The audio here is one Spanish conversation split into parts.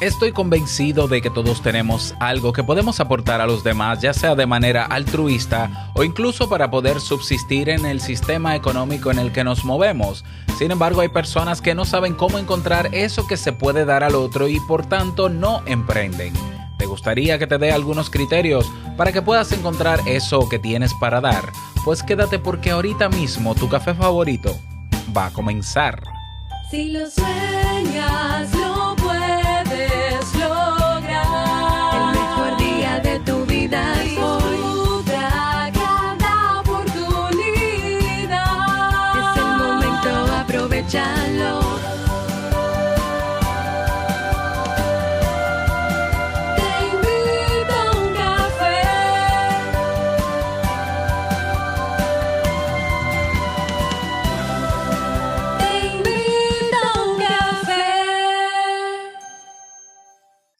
Estoy convencido de que todos tenemos algo que podemos aportar a los demás, ya sea de manera altruista o incluso para poder subsistir en el sistema económico en el que nos movemos. Sin embargo, hay personas que no saben cómo encontrar eso que se puede dar al otro y por tanto no emprenden. ¿Te gustaría que te dé algunos criterios para que puedas encontrar eso que tienes para dar? Pues quédate porque ahorita mismo tu café favorito va a comenzar. Si lo sueñas, lo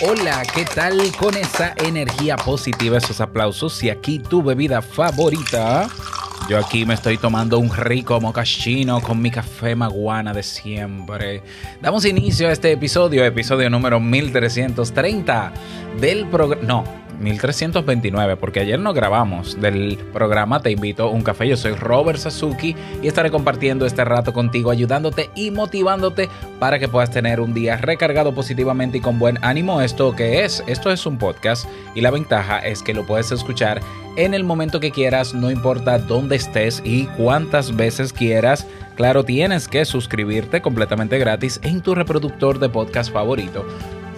Hola, ¿qué tal con esa energía positiva, esos aplausos? Y aquí tu bebida favorita. Yo aquí me estoy tomando un rico mocachino con mi café maguana de siempre. Damos inicio a este episodio, episodio número 1330 del programa... No, 1329, porque ayer no grabamos del programa Te invito a un café. Yo soy Robert Sasuki y estaré compartiendo este rato contigo, ayudándote y motivándote para que puedas tener un día recargado positivamente y con buen ánimo. ¿Esto qué es? Esto es un podcast y la ventaja es que lo puedes escuchar en el momento que quieras, no importa dónde estés y cuántas veces quieras. Claro, tienes que suscribirte completamente gratis en tu reproductor de podcast favorito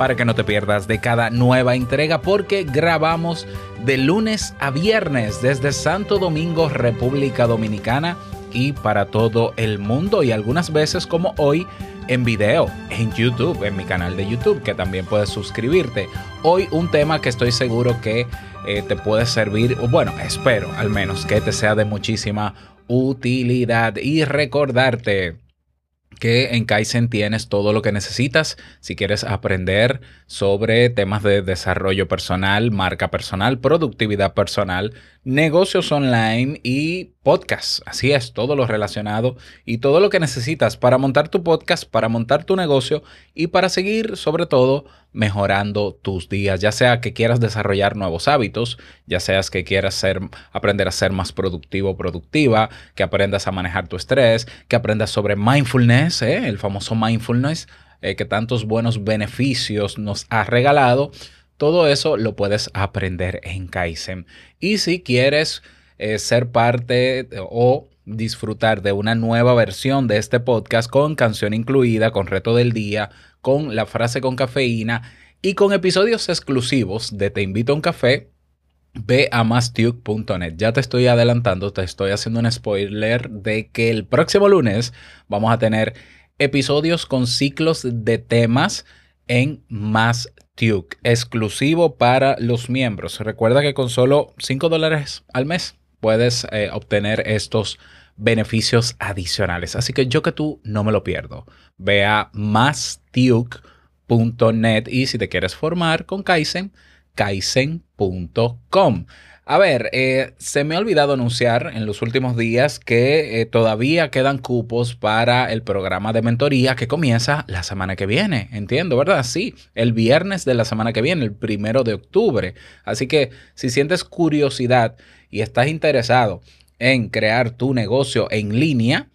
para que no te pierdas de cada nueva entrega porque grabamos de lunes a viernes desde Santo Domingo, República Dominicana y para todo el mundo y algunas veces como hoy en video en YouTube, en mi canal de YouTube que también puedes suscribirte. Hoy un tema que estoy seguro que eh, te puede servir, bueno, espero al menos que te sea de muchísima utilidad y recordarte que en Kaizen tienes todo lo que necesitas si quieres aprender sobre temas de desarrollo personal, marca personal, productividad personal, negocios online y podcast. Así es, todo lo relacionado y todo lo que necesitas para montar tu podcast, para montar tu negocio y para seguir sobre todo mejorando tus días, ya sea que quieras desarrollar nuevos hábitos, ya seas que quieras aprender a ser más productivo, productiva, que aprendas a manejar tu estrés, que aprendas sobre mindfulness, ¿eh? el famoso mindfulness eh, que tantos buenos beneficios nos ha regalado. Todo eso lo puedes aprender en Kaizen. Y si quieres eh, ser parte o disfrutar de una nueva versión de este podcast con canción incluida, con reto del día, con la frase con cafeína y con episodios exclusivos de Te invito a un café, ve a mastuke.net. Ya te estoy adelantando, te estoy haciendo un spoiler de que el próximo lunes vamos a tener episodios con ciclos de temas en Mastuke, exclusivo para los miembros. Recuerda que con solo 5 dólares al mes puedes eh, obtener estos beneficios adicionales. Así que yo que tú no me lo pierdo. Ve a mastuke.net y si te quieres formar con Kaizen, kaizen.com. A ver, eh, se me ha olvidado anunciar en los últimos días que eh, todavía quedan cupos para el programa de mentoría que comienza la semana que viene. Entiendo, ¿verdad? Sí, el viernes de la semana que viene, el primero de octubre. Así que si sientes curiosidad y estás interesado en crear tu negocio en línea,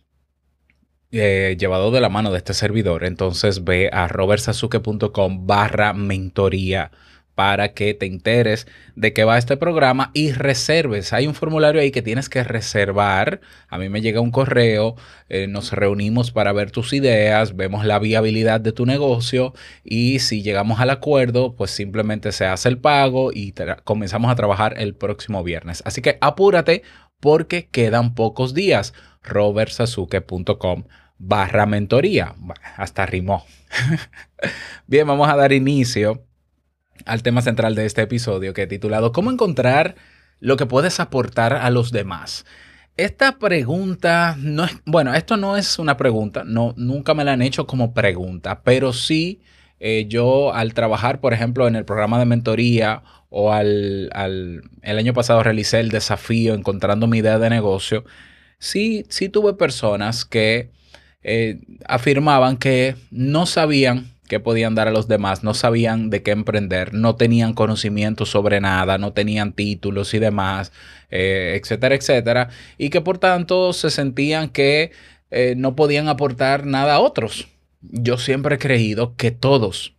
eh, llevado de la mano de este servidor, entonces ve a robertsasuke.com barra mentoría para que te enteres de qué va este programa y reserves. Hay un formulario ahí que tienes que reservar. A mí me llega un correo, eh, nos reunimos para ver tus ideas, vemos la viabilidad de tu negocio y si llegamos al acuerdo, pues simplemente se hace el pago y comenzamos a trabajar el próximo viernes. Así que apúrate porque quedan pocos días. robertsasuke.com barra mentoría. Hasta rimó. Bien, vamos a dar inicio al tema central de este episodio que he titulado ¿Cómo encontrar lo que puedes aportar a los demás? Esta pregunta no es, bueno, esto no es una pregunta, no, nunca me la han hecho como pregunta, pero sí eh, yo al trabajar, por ejemplo, en el programa de mentoría o al, al, el año pasado realicé el desafío encontrando mi idea de negocio, sí, sí tuve personas que eh, afirmaban que no sabían qué podían dar a los demás, no sabían de qué emprender, no tenían conocimiento sobre nada, no tenían títulos y demás, eh, etcétera, etcétera, y que por tanto se sentían que eh, no podían aportar nada a otros. Yo siempre he creído que todos,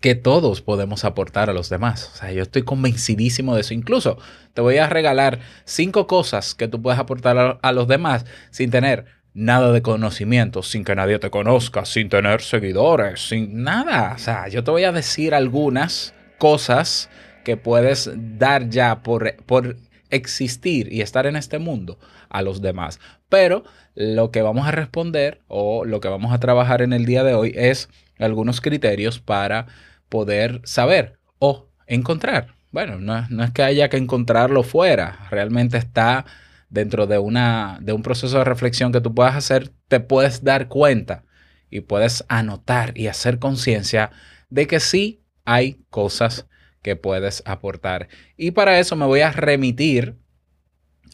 que todos podemos aportar a los demás. O sea, yo estoy convencidísimo de eso. Incluso te voy a regalar cinco cosas que tú puedes aportar a, los demás sin tener nada de conocimiento, sin que nadie te conozca, sin tener seguidores, sin nada. O sea, yo te voy a decir algunas cosas que puedes dar ya por, por existir y estar en este mundo a los demás. Pero lo que vamos a responder o lo que vamos a trabajar en el día de hoy es algunos criterios para poder saber o encontrar. Bueno, no, no es que haya que encontrarlo fuera, realmente está dentro de, una, de un proceso de reflexión que tú puedas hacer, te puedes dar cuenta y puedes anotar y hacer conciencia de que sí hay cosas que puedes aportar. Y para eso me voy a remitir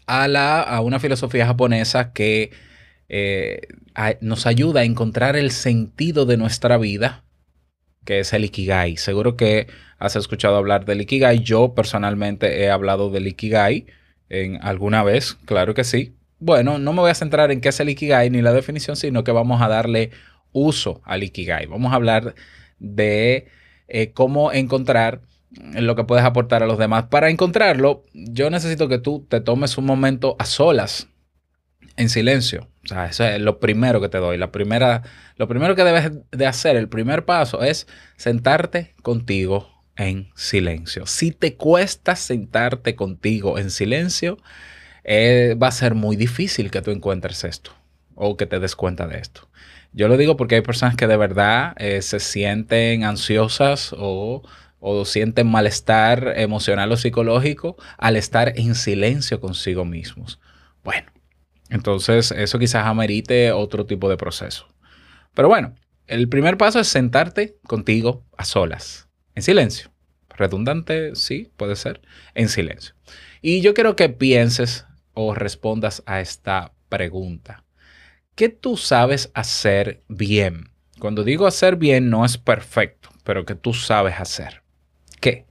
a, la, a una filosofía japonesa que eh, nos ayuda a encontrar el sentido de nuestra vida, que es el Ikigai. Seguro que has escuchado hablar del Ikigai. Yo personalmente he hablado del Ikigai en alguna vez, claro que sí. Bueno, no me voy a centrar en qué es el Ikigai ni la definición, sino que vamos a darle uso al Ikigai. Vamos a hablar de eh, cómo encontrar lo que puedes aportar a los demás. Para encontrarlo, yo necesito que tú te tomes un momento a solas, en silencio. O sea, eso es lo primero que te doy. La primera, lo primero que debes de hacer, el primer paso es sentarte contigo en silencio. Si te cuesta sentarte contigo en silencio, eh, va a ser muy difícil que tú encuentres esto o que te des cuenta de esto. Yo lo digo porque hay personas que de verdad eh, se sienten ansiosas o, o sienten malestar emocional o psicológico al estar en silencio consigo mismos. Bueno, entonces eso quizás amerite otro tipo de proceso. Pero bueno, el primer paso es sentarte contigo a solas en silencio. Redundante, sí, puede ser. En silencio. Y yo quiero que pienses o respondas a esta pregunta. ¿Qué tú sabes hacer bien? Cuando digo hacer bien no es perfecto, pero que tú sabes hacer. ¿Qué?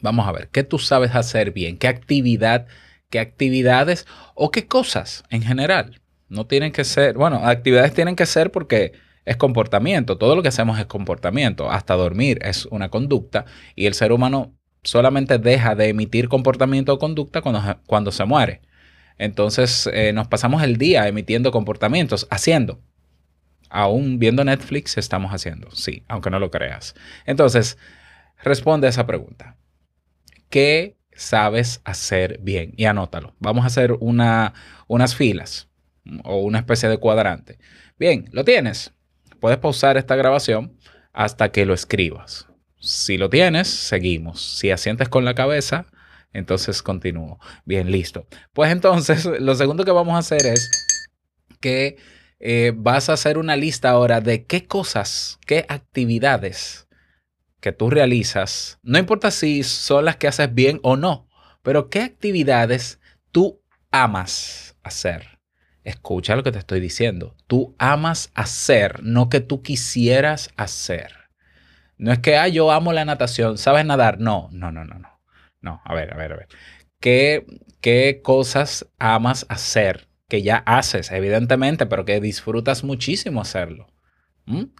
Vamos a ver, ¿qué tú sabes hacer bien? ¿Qué actividad, qué actividades o qué cosas en general? No tienen que ser, bueno, actividades tienen que ser porque es comportamiento. Todo lo que hacemos es comportamiento. Hasta dormir es una conducta y el ser humano solamente deja de emitir comportamiento o conducta cuando, cuando se muere. Entonces eh, nos pasamos el día emitiendo comportamientos, haciendo. Aún viendo Netflix estamos haciendo, sí, aunque no lo creas. Entonces, responde a esa pregunta. ¿Qué sabes hacer bien? Y anótalo. Vamos a hacer una, unas filas o una especie de cuadrante. Bien, ¿lo tienes? puedes pausar esta grabación hasta que lo escribas. Si lo tienes, seguimos. Si asientes con la cabeza, entonces continúo. Bien, listo. Pues entonces, lo segundo que vamos a hacer es que eh, vas a hacer una lista ahora de qué cosas, qué actividades que tú realizas, no importa si son las que haces bien o no, pero qué actividades tú amas hacer. Escucha lo que te estoy diciendo. Tú amas hacer, no que tú quisieras hacer. No es que, ah, yo amo la natación, ¿sabes nadar? No, no, no, no, no. No, a ver, a ver, a ver. ¿Qué, qué cosas amas hacer? Que ya haces, evidentemente, pero que disfrutas muchísimo hacerlo.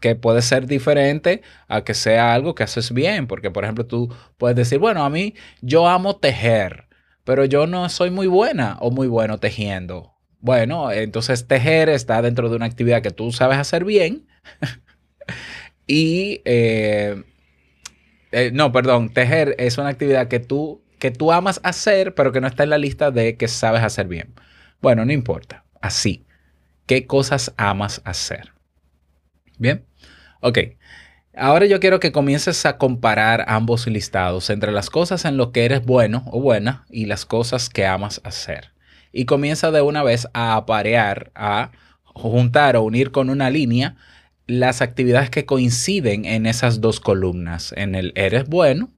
Que puede ser diferente a que sea algo que haces bien. Porque, por ejemplo, tú puedes decir, bueno, a mí yo amo tejer, pero yo no soy muy buena o muy bueno tejiendo bueno, entonces tejer está dentro de una actividad que tú sabes hacer bien. y, eh, eh, no, perdón, tejer es una actividad que tú, que tú amas hacer, pero que no está en la lista de que sabes hacer bien. Bueno, no importa. Así. ¿Qué cosas amas hacer? Bien. Ok. Ahora yo quiero que comiences a comparar ambos listados entre las cosas en lo que eres bueno o buena y las cosas que amas hacer. Y comienza de una vez a aparear, a juntar o unir con una línea las actividades que coinciden en esas dos columnas, en el eres bueno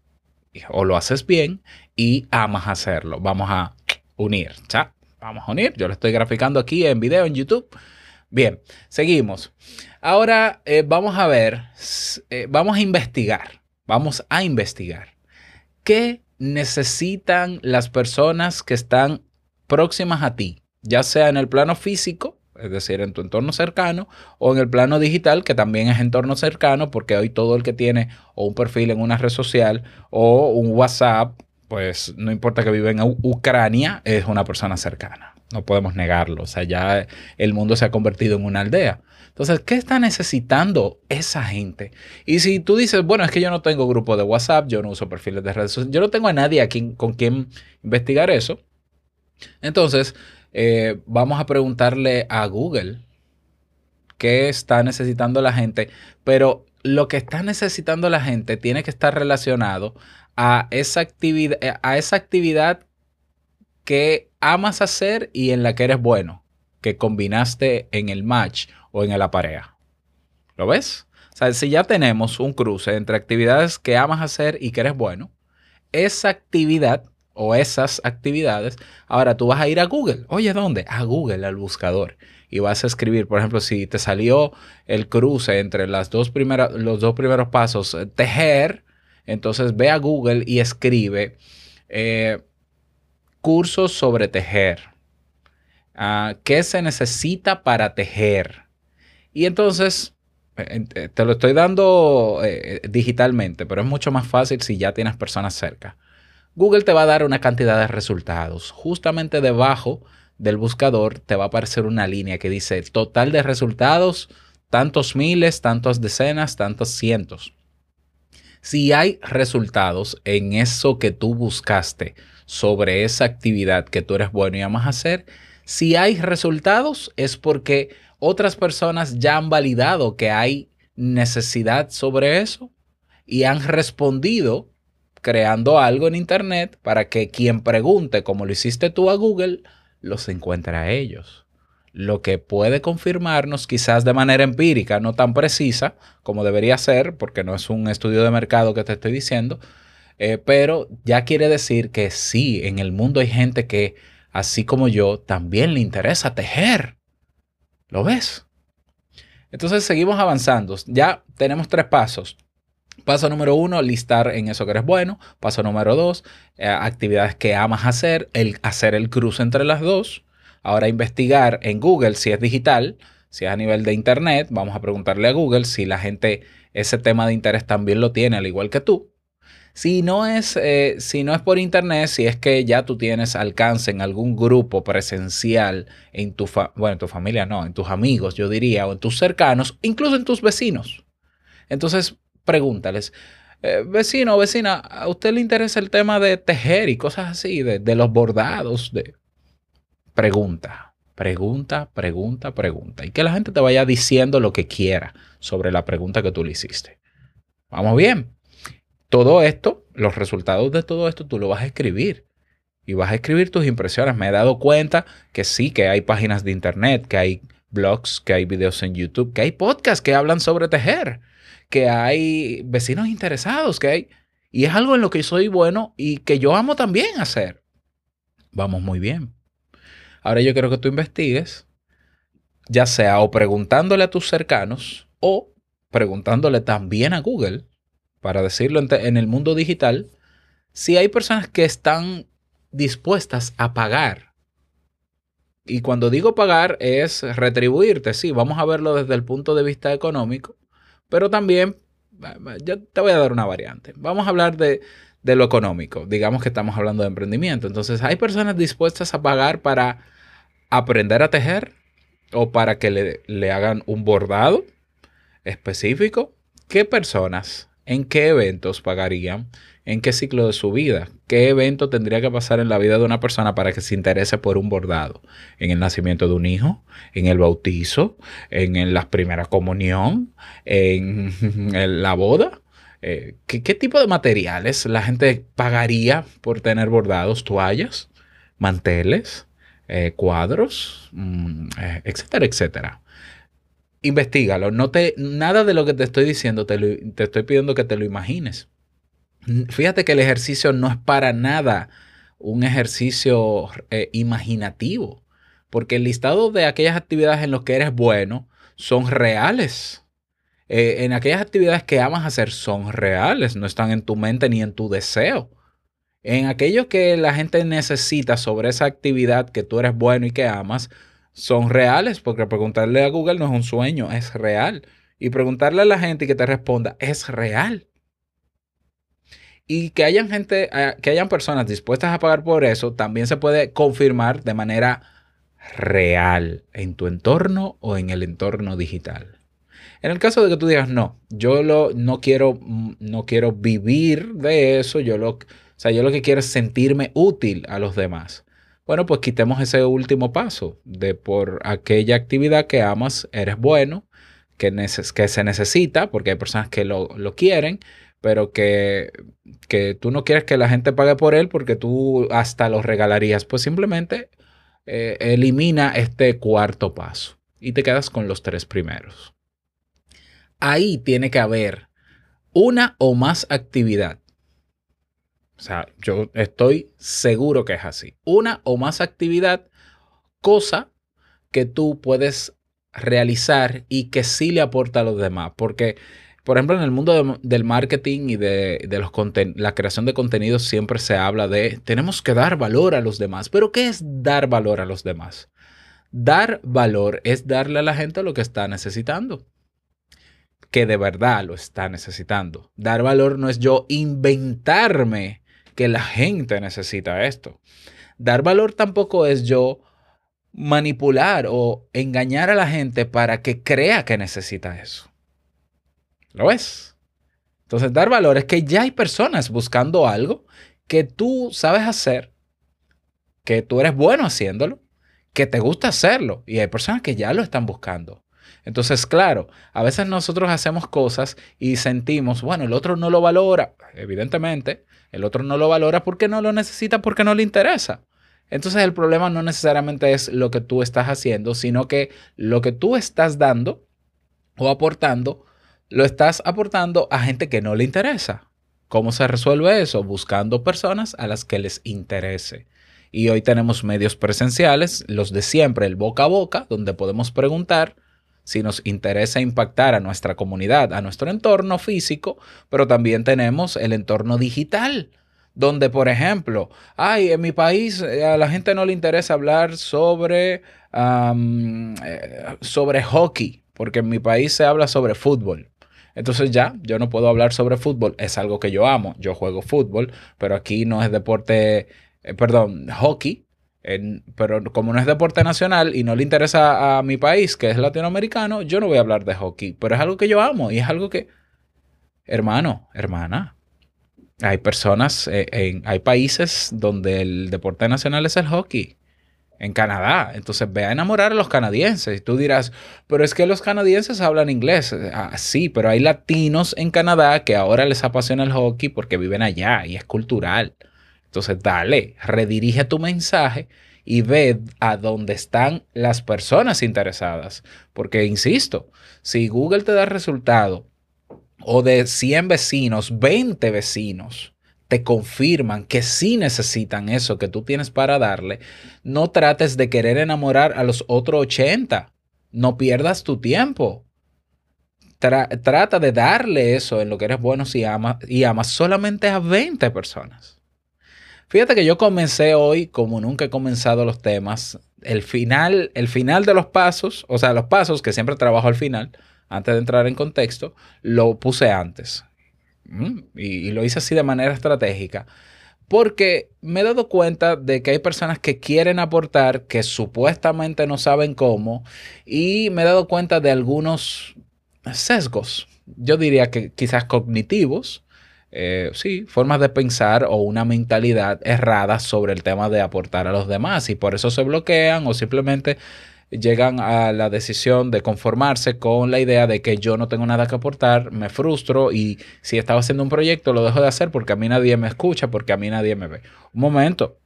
o lo haces bien y amas hacerlo. Vamos a unir, ¿ya? Vamos a unir. Yo lo estoy graficando aquí en video en YouTube. Bien, seguimos. Ahora eh, vamos a ver, eh, vamos a investigar, vamos a investigar. ¿Qué necesitan las personas que están próximas a ti? Ya sea en el plano físico, es decir, en tu entorno cercano, o en el plano digital, que también es entorno cercano, porque hoy todo el que tiene o un perfil en una red social o un WhatsApp, pues no importa que viva en Ucrania, es una persona cercana. No podemos negarlo. O sea, ya el mundo se ha convertido en una aldea. Entonces, ¿qué está necesitando esa gente? Y si tú dices, bueno, es que yo no tengo grupo de WhatsApp, yo no uso perfiles de redes sociales, yo no tengo a nadie con quien investigar eso, entonces eh, vamos a preguntarle a Google qué está necesitando la gente, pero lo que está necesitando la gente tiene que estar relacionado a esa actividad, a esa actividad que amas hacer y en la que eres bueno, que combinaste en el match o en la pareja. ¿Lo ves? O sea, si ya tenemos un cruce entre actividades que amas hacer y que eres bueno, esa actividad o esas actividades, ahora tú vas a ir a Google. Oye, ¿dónde? A Google, al buscador. Y vas a escribir, por ejemplo, si te salió el cruce entre las dos primeras, los dos primeros pasos, eh, tejer, entonces ve a Google y escribe eh, cursos sobre tejer. Ah, ¿Qué se necesita para tejer? Y entonces eh, eh, te lo estoy dando eh, digitalmente, pero es mucho más fácil si ya tienes personas cerca. Google te va a dar una cantidad de resultados. Justamente debajo del buscador te va a aparecer una línea que dice total de resultados, tantos miles, tantas decenas, tantos cientos. Si hay resultados en eso que tú buscaste sobre esa actividad que tú eres bueno y amas hacer, si hay resultados es porque otras personas ya han validado que hay necesidad sobre eso y han respondido creando algo en Internet para que quien pregunte, como lo hiciste tú a Google, los encuentre a ellos. Lo que puede confirmarnos, quizás de manera empírica, no tan precisa como debería ser, porque no es un estudio de mercado que te estoy diciendo, eh, pero ya quiere decir que sí, en el mundo hay gente que, así como yo, también le interesa tejer. ¿Lo ves? Entonces seguimos avanzando. Ya tenemos tres pasos. Paso número uno, listar en eso que eres bueno. Paso número dos, eh, actividades que amas hacer, el hacer el cruce entre las dos. Ahora investigar en Google si es digital, si es a nivel de internet. Vamos a preguntarle a Google si la gente ese tema de interés también lo tiene, al igual que tú. Si no es, eh, si no es por internet, si es que ya tú tienes alcance en algún grupo presencial, en tu, bueno, en tu familia no, en tus amigos, yo diría, o en tus cercanos, incluso en tus vecinos. Entonces, pregúntales, eh, vecino o vecina, ¿a usted le interesa el tema de tejer y cosas así, de, de los bordados? De... Pregunta, pregunta, pregunta, pregunta. Y que la gente te vaya diciendo lo que quiera sobre la pregunta que tú le hiciste. Vamos bien. Todo esto, los resultados de todo esto, tú lo vas a escribir. Y vas a escribir tus impresiones. Me he dado cuenta que sí, que hay páginas de internet, que hay blogs, que hay videos en YouTube, que hay podcasts que hablan sobre tejer que hay vecinos interesados, que hay... Y es algo en lo que soy bueno y que yo amo también hacer. Vamos muy bien. Ahora yo quiero que tú investigues, ya sea o preguntándole a tus cercanos o preguntándole también a Google, para decirlo en, el mundo digital, si hay personas que están dispuestas a pagar. Y cuando digo pagar es retribuirte, sí, vamos a verlo desde el punto de vista económico, pero también, yo te voy a dar una variante. Vamos a hablar de, de lo económico. Digamos que estamos hablando de emprendimiento. Entonces, ¿hay personas dispuestas a pagar para aprender a tejer o para que le, le hagan un bordado específico? ¿Qué personas ¿En qué eventos pagarían? ¿En qué ciclo de su vida? ¿Qué evento tendría que pasar en la vida de una persona para que se interese por un bordado? ¿En el nacimiento de un hijo? ¿En el bautizo? ¿En, en la primera comunión? ¿En, la boda? Eh, ¿qué, qué tipo de materiales la gente pagaría por tener bordados? ¿Toallas? ¿Manteles? eh, cuadros? Mm, eh, etcétera, etcétera investigalo. No te, nada de lo que te estoy diciendo te, lo- te estoy pidiendo que te lo imagines. Fíjate que el ejercicio no es para nada un ejercicio eh, imaginativo, porque el listado de aquellas actividades en las que eres bueno son reales. Eh, en aquellas actividades que amas hacer son reales, no están en tu mente ni en tu deseo. En aquello que la gente necesita sobre esa actividad que tú eres bueno y que amas, son reales, porque preguntarle a Google no es un sueño, es real. Y preguntarle a la gente y que te responda es real. Y que hayan gente, eh, que hayan personas dispuestas a pagar por eso, también se puede confirmar de manera real en tu entorno o en el entorno digital. En el caso de que tú digas, no, yo lo, no, quiero, mm, no quiero vivir de eso, yo lo, o sea, yo lo que quiero es sentirme útil a los demás. Bueno, pues quitemos ese último paso de por aquella actividad que amas, eres bueno, que, se necesita, porque hay personas que lo, lo quieren, pero que, que tú no quieres que la gente pague por él porque tú hasta lo regalarías. Pues simplemente eh, elimina este cuarto paso y te quedas con los tres primeros. Ahí tiene que haber una o más actividad. O sea, yo estoy seguro que es así. Una o más actividad, cosa que tú puedes realizar y que sí le aporta a los demás. Porque, por ejemplo, en el mundo de- del marketing y de, de los la creación de contenidos siempre se habla de tenemos que dar valor a los demás. Pero ¿qué es dar valor a los demás? Dar valor es darle a la gente lo que está necesitando que de verdad lo está necesitando. Dar valor no es yo inventarme que la gente necesita esto. Dar valor tampoco es yo manipular o engañar a la gente para que crea que necesita eso. ¿Lo ves? Entonces, dar valor es que ya hay personas buscando algo que tú sabes hacer, que tú eres bueno haciéndolo, que te gusta hacerlo y hay personas que ya lo están buscando. Entonces, claro, a veces nosotros hacemos cosas y sentimos, bueno, el otro no lo valora. Evidentemente, el otro no lo valora porque no lo necesita, porque no le interesa. Entonces, el problema no necesariamente es lo que tú estás haciendo, sino que lo que tú estás dando o aportando, lo estás aportando a gente que no le interesa. ¿Cómo se resuelve eso? Buscando personas a las que les interese. Y hoy tenemos medios presenciales, los de siempre, el boca a boca, donde podemos preguntar si nos interesa impactar a nuestra comunidad, a nuestro entorno físico, pero también tenemos el entorno digital, donde, por ejemplo, ay, en mi país eh, a la gente no le interesa hablar sobre, eh, sobre hockey, porque en mi país se habla sobre fútbol. Entonces ya, yo no puedo hablar sobre fútbol, es algo que yo amo, yo juego fútbol, pero aquí no es deporte, eh, perdón, hockey, pero como no es deporte nacional y no le interesa a mi país, que es latinoamericano, yo no voy a hablar de hockey. Pero es algo que yo amo y es algo que, hermano, hermana, hay personas, eh, en- hay países donde el deporte nacional es el hockey. En Canadá. Entonces ve a enamorar a los canadienses. Y tú dirás, pero es que los canadienses hablan inglés. Ah, sí, pero hay latinos en Canadá que ahora les apasiona el hockey porque viven allá y es cultural. Entonces, dale, redirige tu mensaje y ve a dónde están las personas interesadas. Porque, insisto, si Google te da resultado o de 100 vecinos, 20 vecinos te confirman que sí necesitan eso que tú tienes para darle, no trates de querer enamorar a los otros 80. No pierdas tu tiempo. Tra- trata de darle eso en lo que eres bueno si y amas solamente a 20 personas. Fíjate que yo comencé hoy, como nunca he comenzado los temas, el final, el final de los pasos, o sea, los pasos que siempre trabajo al final, antes de entrar en contexto, lo puse antes. Mm, Y, y lo hice así de manera estratégica. Porque me he dado cuenta de que hay personas que quieren aportar, que supuestamente no saben cómo, y me he dado cuenta de algunos sesgos yo diría que quizás cognitivos, eh, sí, formas de pensar o una mentalidad errada sobre el tema de aportar a los demás y por eso se bloquean o simplemente llegan a la decisión de conformarse con la idea de que yo no tengo nada que aportar, me frustro y si estaba haciendo un proyecto lo dejo de hacer porque a mí nadie me escucha, porque a mí nadie me ve. Un momento.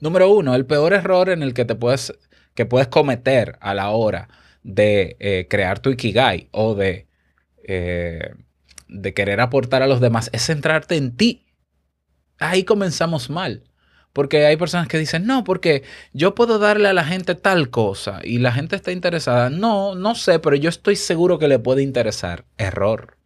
Número uno, el peor error en el que te puedes, que puedes cometer a la hora de eh, crear tu Ikigai o de, eh, de querer aportar a los demás es centrarte en ti. Ahí comenzamos mal. Porque hay personas que dicen, no, porque yo puedo darle a la gente tal cosa y la gente está interesada. No, no sé, pero yo estoy seguro que le puede interesar. Error.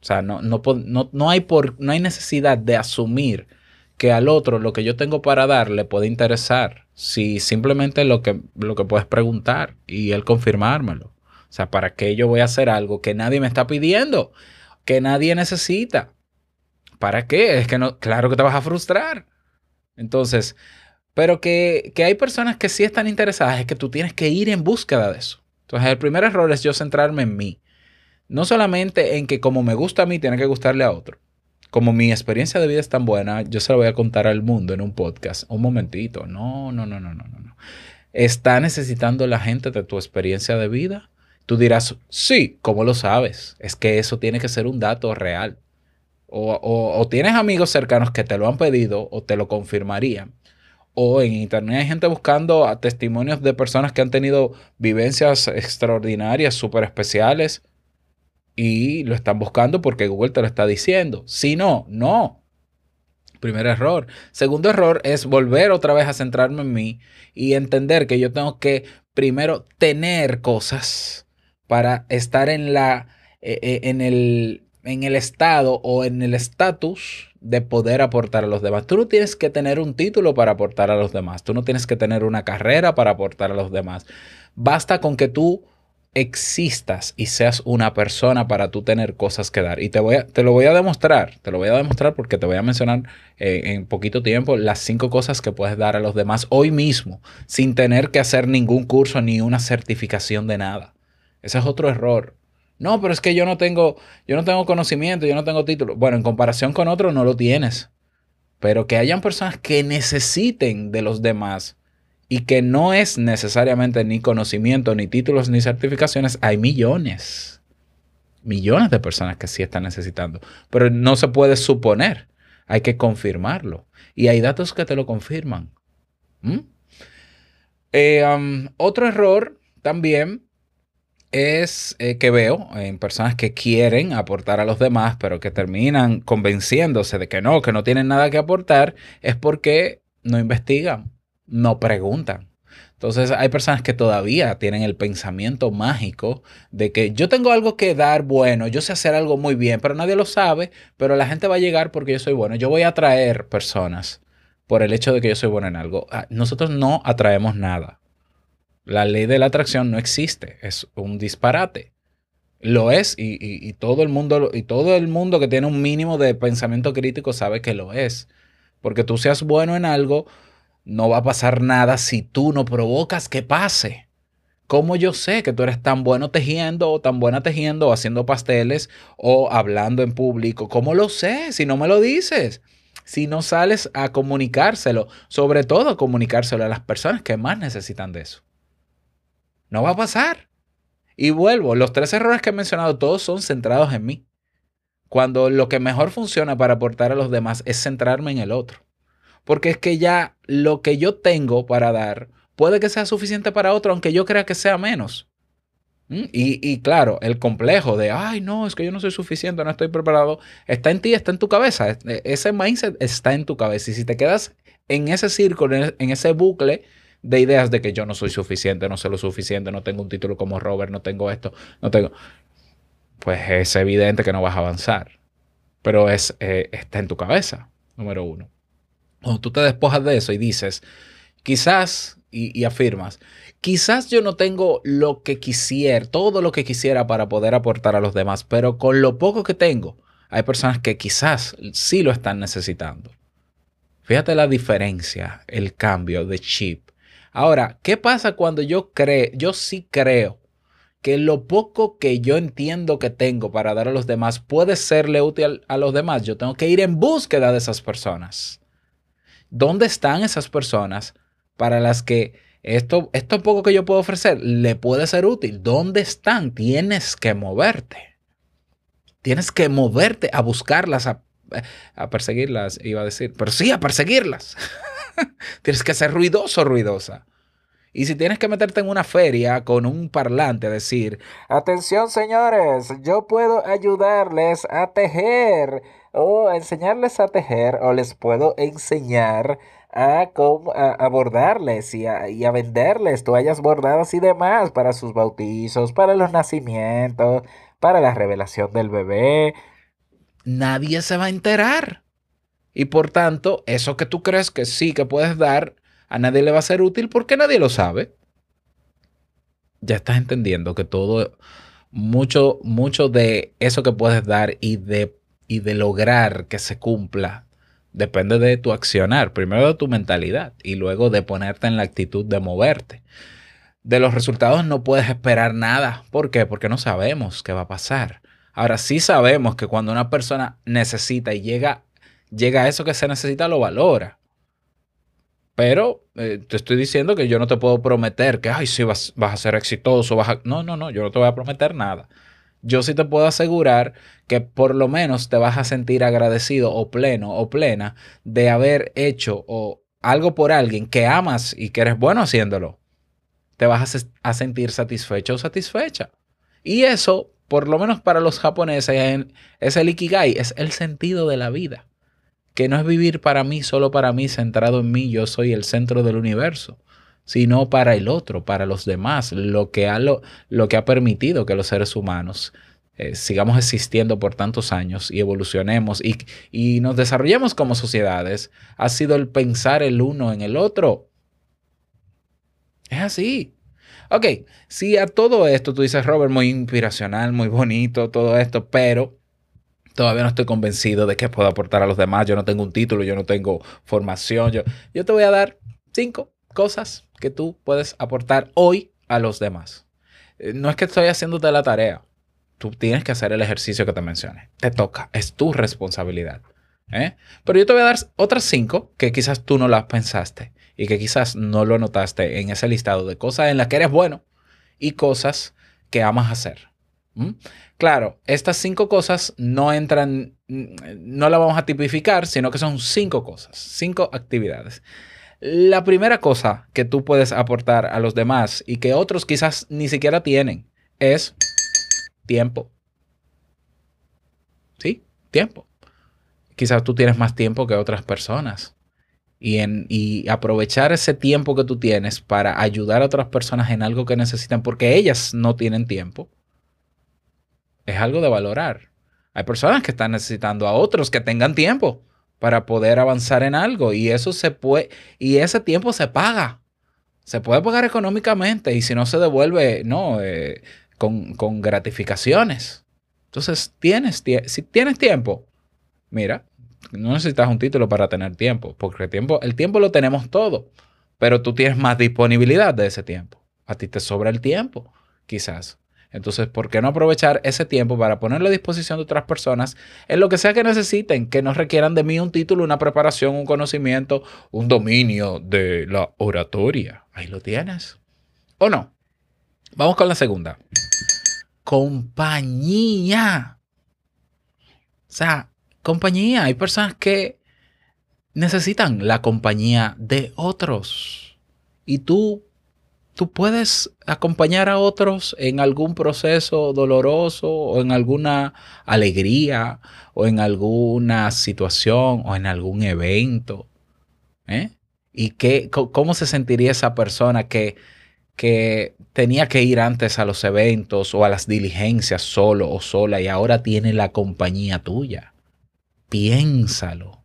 O sea, no, no, no, no hay, por, no hay necesidad de asumir que al otro lo que yo tengo para dar le puede interesar. Si simplemente lo que, lo que puedes preguntar y él confirmármelo. O sea, ¿para qué yo voy a hacer algo que nadie me está pidiendo? Que nadie necesita. ¿Para qué? Es que no, claro que te vas a frustrar. Entonces, pero que, que hay personas que sí están interesadas, es que tú tienes que ir en búsqueda de eso. Entonces, el primer error es yo centrarme en mí. No solamente en que como me gusta a mí, tiene que gustarle a otro. Como mi experiencia de vida es tan buena, yo se la voy a contar al mundo en un podcast. Un momentito. No, no, no, no, no, no. no. ¿Está necesitando la gente de tu experiencia de vida? Tú dirás, sí, ¿cómo lo sabes? Es que eso tiene que ser un dato real. O, o- tienes amigos cercanos que te lo han pedido o te lo confirmarían. O en internet hay gente buscando testimonios de personas que han tenido vivencias extraordinarias, súper especiales, y lo están buscando porque Google te lo está diciendo. Si no, no. Primer error. Segundo error es volver otra vez a centrarme en mí y entender que yo tengo que primero tener cosas para estar en la eh, eh, en el en el estado o en el estatus de poder aportar a los demás. Tú no tienes que tener un título para aportar a los demás. Tú no tienes que tener una carrera para aportar a los demás. Basta con que tú existas y seas una persona para tú tener cosas que dar. Y te, voy a, te lo voy a demostrar, te lo voy a demostrar porque te voy a mencionar eh, en poquito tiempo las cinco cosas que puedes dar a los demás hoy mismo, sin tener que hacer ningún curso ni una certificación de nada. Ese es otro error. No, pero es que yo no tengo, yo no tengo conocimiento, yo no tengo título. Bueno, en comparación con otros no lo tienes. Pero que hayan personas que necesiten de los demás y que no es necesariamente ni conocimiento, ni títulos, ni certificaciones, hay millones. Millones de personas que sí están necesitando. Pero no se puede suponer. Hay que confirmarlo. Y hay datos que te lo confirman. ¿Mm? Eh, otro error también es eh, que veo en personas que quieren aportar a los demás, pero que terminan convenciéndose de que no, que no tienen nada que aportar, es porque no investigan, no preguntan. Entonces hay personas que todavía tienen el pensamiento mágico de que yo tengo algo que dar bueno, yo sé hacer algo muy bien, pero nadie lo sabe, pero la gente va a llegar porque yo soy bueno. Yo voy a atraer personas por el hecho de que yo soy bueno en algo. Ah, Nosotros no atraemos nada. La ley de la atracción no existe, es un disparate. Lo es y, todo el mundo y todo el mundo que tiene un mínimo de pensamiento crítico sabe que lo es. Porque tú seas bueno en algo, no va a pasar nada si tú no provocas que pase. ¿Cómo yo sé que tú eres tan bueno tejiendo o tan buena tejiendo o haciendo pasteles o hablando en público? ¿Cómo lo sé si no me lo dices? Si no sales a comunicárselo, sobre todo a comunicárselo a las personas que más necesitan de eso. No va a pasar. Y vuelvo, los tres errores que he mencionado, todos son centrados en mí. Cuando lo que mejor funciona para aportar a los demás es centrarme en el otro. Porque es que ya lo que yo tengo para dar puede que sea suficiente para otro, aunque yo crea que sea menos. ¿Mm? Y, y claro, el complejo de, ay, no, es que yo no soy suficiente, no estoy preparado, está en ti, está en tu cabeza. Es- e- Ese mindset está en tu cabeza. Y si te quedas en ese círculo, e- en ese bucle de ideas de que yo no soy suficiente, no sé lo suficiente, no tengo un título como Robert, no tengo esto, no tengo, pues es evidente que no vas a avanzar. Pero es, eh, está en tu cabeza, número uno. Cuando tú te despojas de eso y dices, quizás, y, y afirmas, quizás yo no tengo lo que quisiera, todo lo que quisiera para poder aportar a los demás, pero con lo poco que tengo, hay personas que quizás sí lo están necesitando. Fíjate la diferencia, el cambio de chip. Ahora, ¿qué pasa cuando yo creo, yo sí creo, que lo poco que yo entiendo que tengo para dar a los demás puede serle útil a los demás, yo tengo que ir en búsqueda de esas personas. ¿Dónde están esas personas para las que esto, esto poco que yo puedo ofrecer le puede ser útil? ¿Dónde están? Tienes que moverte. Tienes que moverte a buscarlas, a, a perseguirlas, iba a decir, pero sí, a perseguirlas. Tienes que ser ruidoso, ruidosa. Y si tienes que meterte en una feria con un parlante a decir, atención señores, yo puedo ayudarles a tejer o enseñarles a tejer o les puedo enseñar a, cómo, a, bordarles y a venderles toallas bordadas y demás para sus bautizos, para los nacimientos, para la revelación del bebé. Nadie se va a enterar. Y por tanto, eso que tú crees que sí que puedes dar, a nadie le va a ser útil porque nadie lo sabe. Ya estás entendiendo que todo, mucho, mucho de eso que puedes dar y de, y de lograr que se cumpla, depende de tu accionar. Primero de tu mentalidad y luego de ponerte en la actitud de moverte. De los resultados no puedes esperar nada. ¿Por qué? Porque no sabemos qué va a pasar. Ahora sí sabemos que cuando una persona necesita y llega, llega a eso que se necesita, lo valora. Pero eh, te estoy diciendo que yo no te puedo prometer que, ay, sí, vas, vas a ser exitoso. Vas a... No, no, no, yo no te voy a prometer nada. Yo sí te puedo asegurar que por lo menos te vas a sentir agradecido o pleno o plena de haber hecho o algo por alguien que amas y que eres bueno haciéndolo. Te vas a, a sentir satisfecho o satisfecha. Y eso, por lo menos para los japoneses, es el ikigai, es el sentido de la vida que no es vivir para mí, solo para mí, centrado en mí, yo soy el centro del universo, sino para el otro, para los demás, lo que ha, lo, lo que ha permitido que los seres humanos eh, sigamos existiendo por tantos años y evolucionemos y, y nos desarrollemos como sociedades, ha sido el pensar el uno en el otro. Es así. Ok, si a todo esto tú dices, Robert, muy inspiracional, muy bonito, todo esto, pero todavía no estoy convencido de que puedo aportar a los demás. Yo no tengo un título, yo no tengo formación. Yo, yo te voy a dar cinco cosas que tú puedes aportar hoy a los demás. Eh, No es que estoy haciéndote la tarea. Tú tienes que hacer el ejercicio que te mencioné. Te toca, es tu responsabilidad. ¿eh? Pero yo te voy a dar otras cinco que quizás tú no las pensaste y que quizás no lo notaste en ese listado de cosas en las que eres bueno y cosas que amas hacer. Claro, estas cinco cosas no entran, no las vamos a tipificar, sino que son cinco cosas, cinco actividades. La primera cosa que tú puedes aportar a los demás y que otros quizás ni siquiera tienen es tiempo. ¿Sí? Tiempo. Quizás tú tienes más tiempo que otras personas. Y, y aprovechar ese tiempo que tú tienes para ayudar a otras personas en algo que necesitan porque ellas no tienen tiempo es algo de valorar. Hay personas que están necesitando a otros que tengan tiempo para poder avanzar en algo y eso se puede y ese tiempo se paga. Se puede pagar económicamente y si no se devuelve, no, eh, con, con, gratificaciones. Entonces, tienes, si tienes tiempo, mira, no necesitas un título para tener tiempo, porque el tiempo, el tiempo lo tenemos todo, pero tú tienes más disponibilidad de ese tiempo. A ti te sobra el tiempo, quizás. Entonces, ¿por qué no aprovechar ese tiempo para ponerlo a disposición de otras personas en lo que sea que necesiten, que no requieran de mí un título, una preparación, un conocimiento, un dominio de la oratoria? Ahí lo tienes. ¿O no? Vamos con la segunda. Compañía. O sea, compañía. Hay personas que necesitan la compañía de otros. Y tú tú puedes acompañar a otros en algún proceso doloroso o en alguna alegría o en alguna situación o en algún evento. ¿eh? ¿Y qué, cómo se sentiría esa persona que, que tenía que ir antes a los eventos o a las diligencias solo o sola y ahora tiene la compañía tuya? Piénsalo.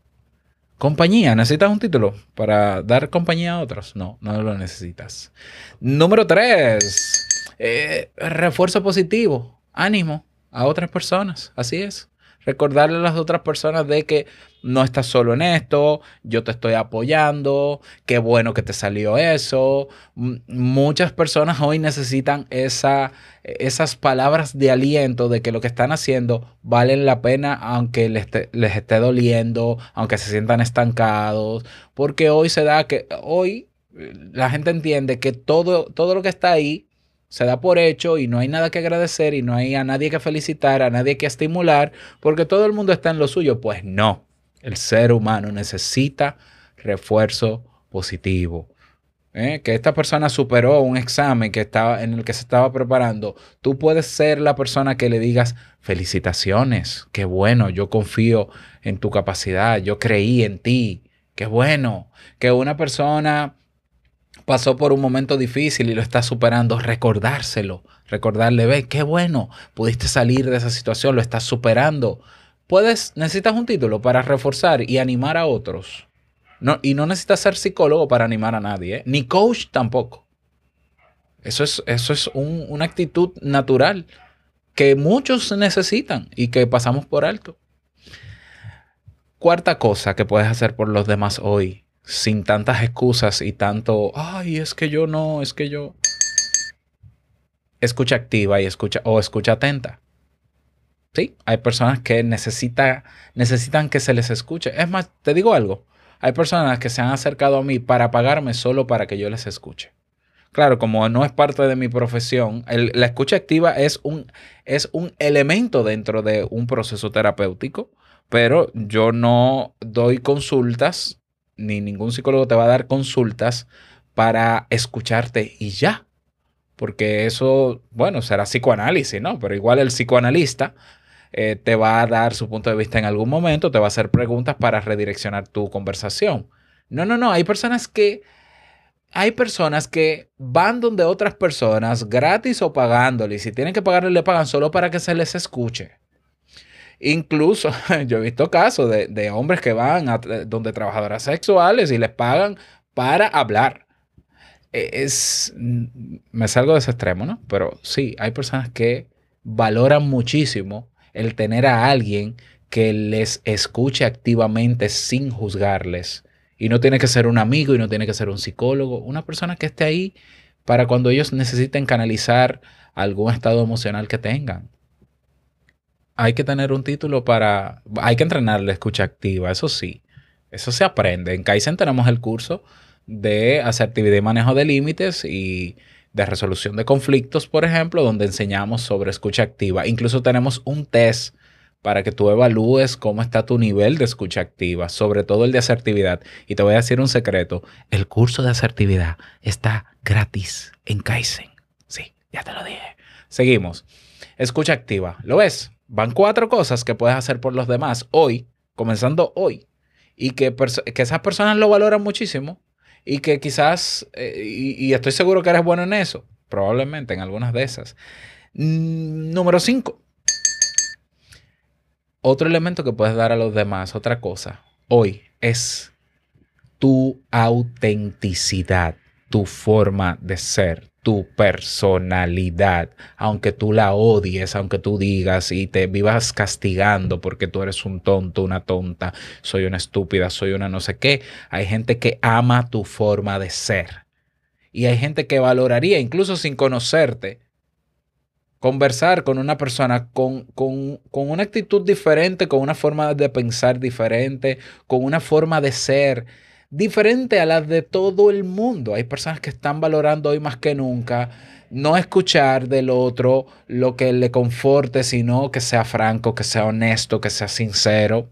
Compañía, ¿necesitas un título para dar compañía a otros? No, no lo necesitas. Número tres, eh, refuerzo positivo, ánimo a otras personas. Así es. Recordarle a las otras personas de que no estás solo en esto, yo te estoy apoyando, qué bueno que te salió eso. Muchas personas hoy necesitan esa, esas palabras de aliento de que lo que están haciendo valen la pena aunque les esté, les esté doliendo, aunque se sientan estancados, porque hoy se da que hoy eh, la gente entiende que todo, todo lo que está ahí se da por hecho y no hay nada que agradecer y no hay a nadie que felicitar, a nadie que estimular, porque todo el mundo está en lo suyo. Pues no, el ser humano necesita refuerzo positivo. ¿eh? Que esta persona superó un examen que estaba, en el que se estaba preparando. Tú puedes ser la persona que le digas felicitaciones, qué bueno, yo confío en tu capacidad, yo creí en ti, qué bueno. Que una persona pasó por un momento difícil y lo está superando, recordárselo, recordarle, ve, qué bueno, pudiste salir de esa situación, lo estás superando. Puedes, necesitas un título para reforzar y animar a otros. No, y no necesitas ser psicólogo para animar a nadie, ¿eh? ni coach tampoco. Eso es, eso es un- una actitud natural que muchos necesitan y que pasamos por alto. Cuarta cosa que puedes hacer por los demás hoy, sin tantas excusas y tanto, ay, es que yo no, es que yo. Escucha activa y escucha, o escucha atenta. Sí, hay personas que necesita, necesitan que se les escuche. Es más, te digo algo, hay personas que se han acercado a mí para pagarme solo para que yo les escuche. Claro, como no es parte de mi profesión, la escucha activa es un, es un elemento dentro de un proceso terapéutico, pero yo no doy consultas, ni ningún psicólogo te va a dar consultas para escucharte y ya. Porque eso, bueno, será psicoanálisis, ¿no? Pero igual el psicoanalista eh, te va a dar su punto de vista en algún momento, te va a hacer preguntas para redireccionar tu conversación. No, no, no, hay personas que hay personas que van donde otras personas gratis o pagándole. Y si tienen que pagarle, le pagan solo para que se les escuche. Incluso yo he visto casos de, de hombres que van a donde trabajadoras sexuales y les pagan para hablar. E- Es, me salgo de ese extremo, ¿no? Pero sí, hay personas que valoran muchísimo el tener a alguien que les escuche activamente sin juzgarles. Y no tiene que ser un amigo y no tiene que ser un psicólogo, una persona que esté ahí para cuando ellos necesiten canalizar algún estado emocional que tengan. Hay que tener un título para... Hay que entrenar la escucha activa, eso sí. Eso se aprende. En Kaizen tenemos el curso de asertividad y manejo de límites y de resolución de conflictos, por ejemplo, donde enseñamos sobre escucha activa. Incluso tenemos un test para que tú evalúes cómo está tu nivel de escucha activa, sobre todo el de asertividad. Y te voy a decir un secreto, el curso de asertividad está gratis en Kaizen. Sí, ya te lo dije. Seguimos. Escucha activa. ¿Lo ves? Van cuatro cosas que puedes hacer por los demás hoy, comenzando hoy, y que, que esas personas lo valoran muchísimo y que quizás, eh, y, y estoy seguro que eres bueno en eso, probablemente en algunas de esas. Mm, número cinco. Otro elemento que puedes dar a los demás, otra cosa, hoy es tu autenticidad, tu forma de ser, tu personalidad, aunque tú la odies, aunque tú digas y te vivas castigando porque tú eres un tonto, una tonta, soy una estúpida, soy una no sé qué, hay gente que ama tu forma de ser. Y hay gente que valoraría, incluso sin conocerte, conversar con una persona con, con, con una actitud diferente, con una forma de pensar diferente, con una forma de ser diferente a la de todo el mundo. Hay personas que están valorando hoy más que nunca no escuchar del otro lo que le conforte, sino que sea franco, que sea honesto, que sea sincero.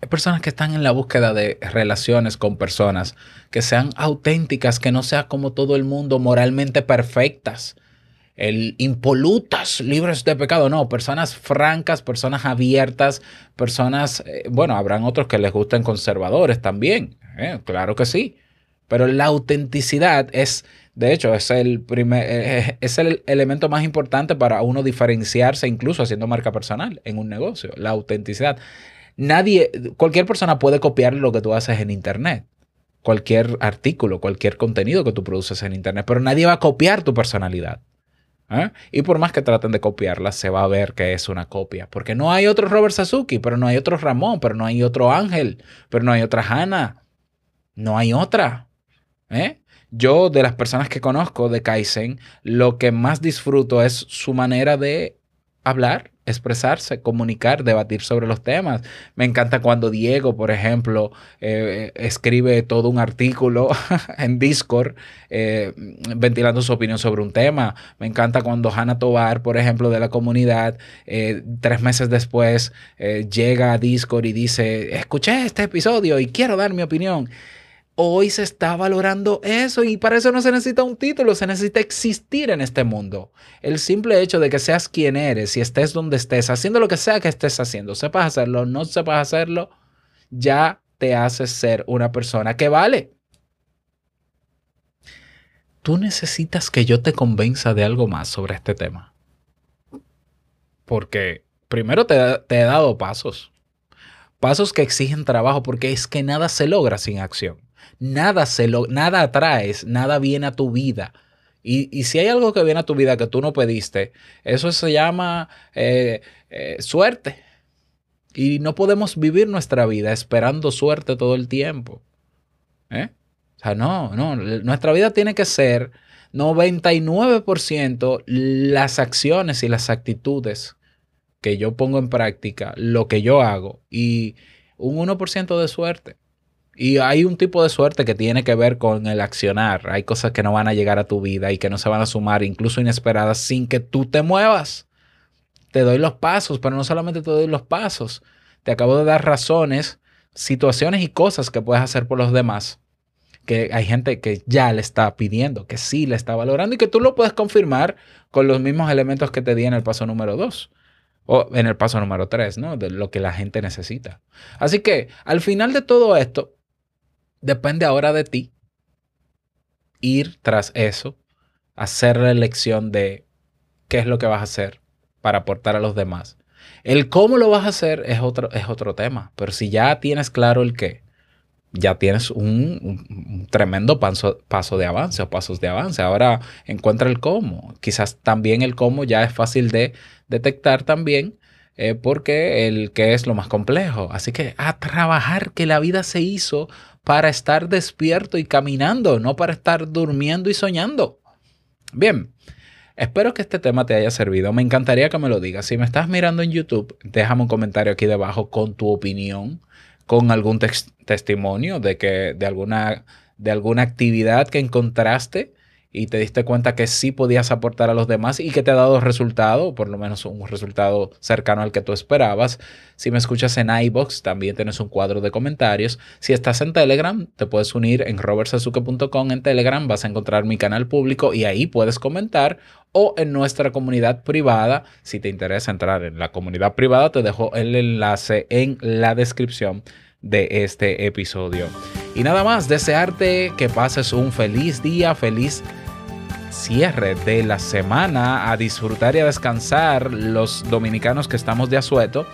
Hay personas que están en la búsqueda de relaciones con personas que sean auténticas, que no sea como todo el mundo, moralmente perfectas, el impolutas, libres de pecado. No, personas francas, personas abiertas, personas, eh, bueno, habrán otros que les gusten conservadores también, eh, claro que sí. Pero la autenticidad es, de hecho, es el, primer, eh, es el elemento más importante para uno diferenciarse, incluso haciendo marca personal en un negocio, la autenticidad. Nadie, cualquier persona puede copiar lo que tú haces en Internet, cualquier artículo, cualquier contenido que tú produces en Internet, pero nadie va a copiar tu personalidad. ¿Eh? Y por más que traten de copiarla, se va a ver que es una copia. Porque no hay otro Robert Sasuki, pero no hay otro Ramón, pero no hay otro Ángel, pero no hay otra Hannah. No hay otra. ¿eh? Yo, de las personas que conozco de Kaizen, lo que más disfruto es su manera de hablar, expresarse, comunicar, debatir sobre los temas. Me encanta cuando Diego, por ejemplo, eh, escribe todo un artículo en Discord eh, ventilando su opinión sobre un tema. Me encanta cuando Hannah Tobar, por ejemplo, de la comunidad, eh, tres meses después llega a Discord y dice, escuché este episodio y quiero dar mi opinión. Hoy se está valorando eso y para eso no se necesita un título, se necesita existir en este mundo. El simple hecho de que seas quien eres y estés donde estés, haciendo lo que sea que estés haciendo, sepas hacerlo, no sepas hacerlo, ya te hace ser una persona que vale. Tú necesitas que yo te convenza de algo más sobre este tema. Porque primero te, te he dado pasos. Pasos que exigen trabajo porque es que nada se logra sin acción. Nada, se lo, nada atraes, nada viene a tu vida. Y, y, si hay algo que viene a tu vida que tú no pediste, eso se llama eh, eh, suerte. Y no podemos vivir nuestra vida esperando suerte todo el tiempo. ¿Eh? O sea, no, no. Nuestra vida tiene que ser 99% las acciones y las actitudes que yo pongo en práctica, lo que yo hago, y un 1% de suerte. Y hay un tipo de suerte que tiene que ver con el accionar. Hay cosas que no van a llegar a tu vida y que no se van a sumar, incluso inesperadas, sin que tú te muevas. Te doy los pasos, pero no solamente te doy los pasos. Te acabo de dar razones, situaciones y cosas que puedes hacer por los demás. Que hay gente que ya le está pidiendo, que sí le está valorando y que tú lo puedes confirmar con los mismos elementos que te di en el paso número dos o en el paso número tres, ¿no? De lo que la gente necesita. Así que al final de todo esto, Depende ahora de ti ir tras eso, hacer la elección de qué es lo que vas a hacer para aportar a los demás. El cómo lo vas a hacer es otro, es otro tema, pero si ya tienes claro el qué, ya tienes un, tremendo paso, paso, de avance o pasos de avance. Ahora encuentra el cómo. Quizás también el cómo ya es fácil de detectar también eh, porque el qué es lo más complejo. Así que a trabajar que la vida se hizo para estar despierto y caminando, no para estar durmiendo y soñando. Bien, espero que este tema te haya servido. Me encantaría que me lo digas. Si me estás mirando en YouTube, déjame un comentario aquí debajo con tu opinión, con algún testimonio de que de alguna de alguna actividad que encontraste y te diste cuenta que sí podías aportar a los demás y que te ha dado resultado, por lo menos un resultado cercano al que tú esperabas. Si me escuchas en iBox, también tienes un cuadro de comentarios. Si estás en Telegram, te puedes unir en robertsazuke.com en Telegram, vas a encontrar mi canal público y ahí puedes comentar o en nuestra comunidad privada. Si te interesa entrar en la comunidad privada, te dejo el enlace en la descripción de este episodio. Y nada más, desearte que pases un feliz día, feliz cierre de la semana, a disfrutar y a descansar los dominicanos que estamos de asueto.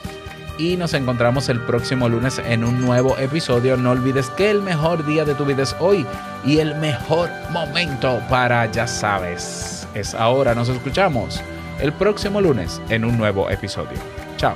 Y nos encontramos el próximo lunes en un nuevo episodio. No olvides que el mejor día de tu vida es hoy y el mejor momento para, ya sabes, es ahora. Nos escuchamos el próximo lunes en un nuevo episodio. Chao.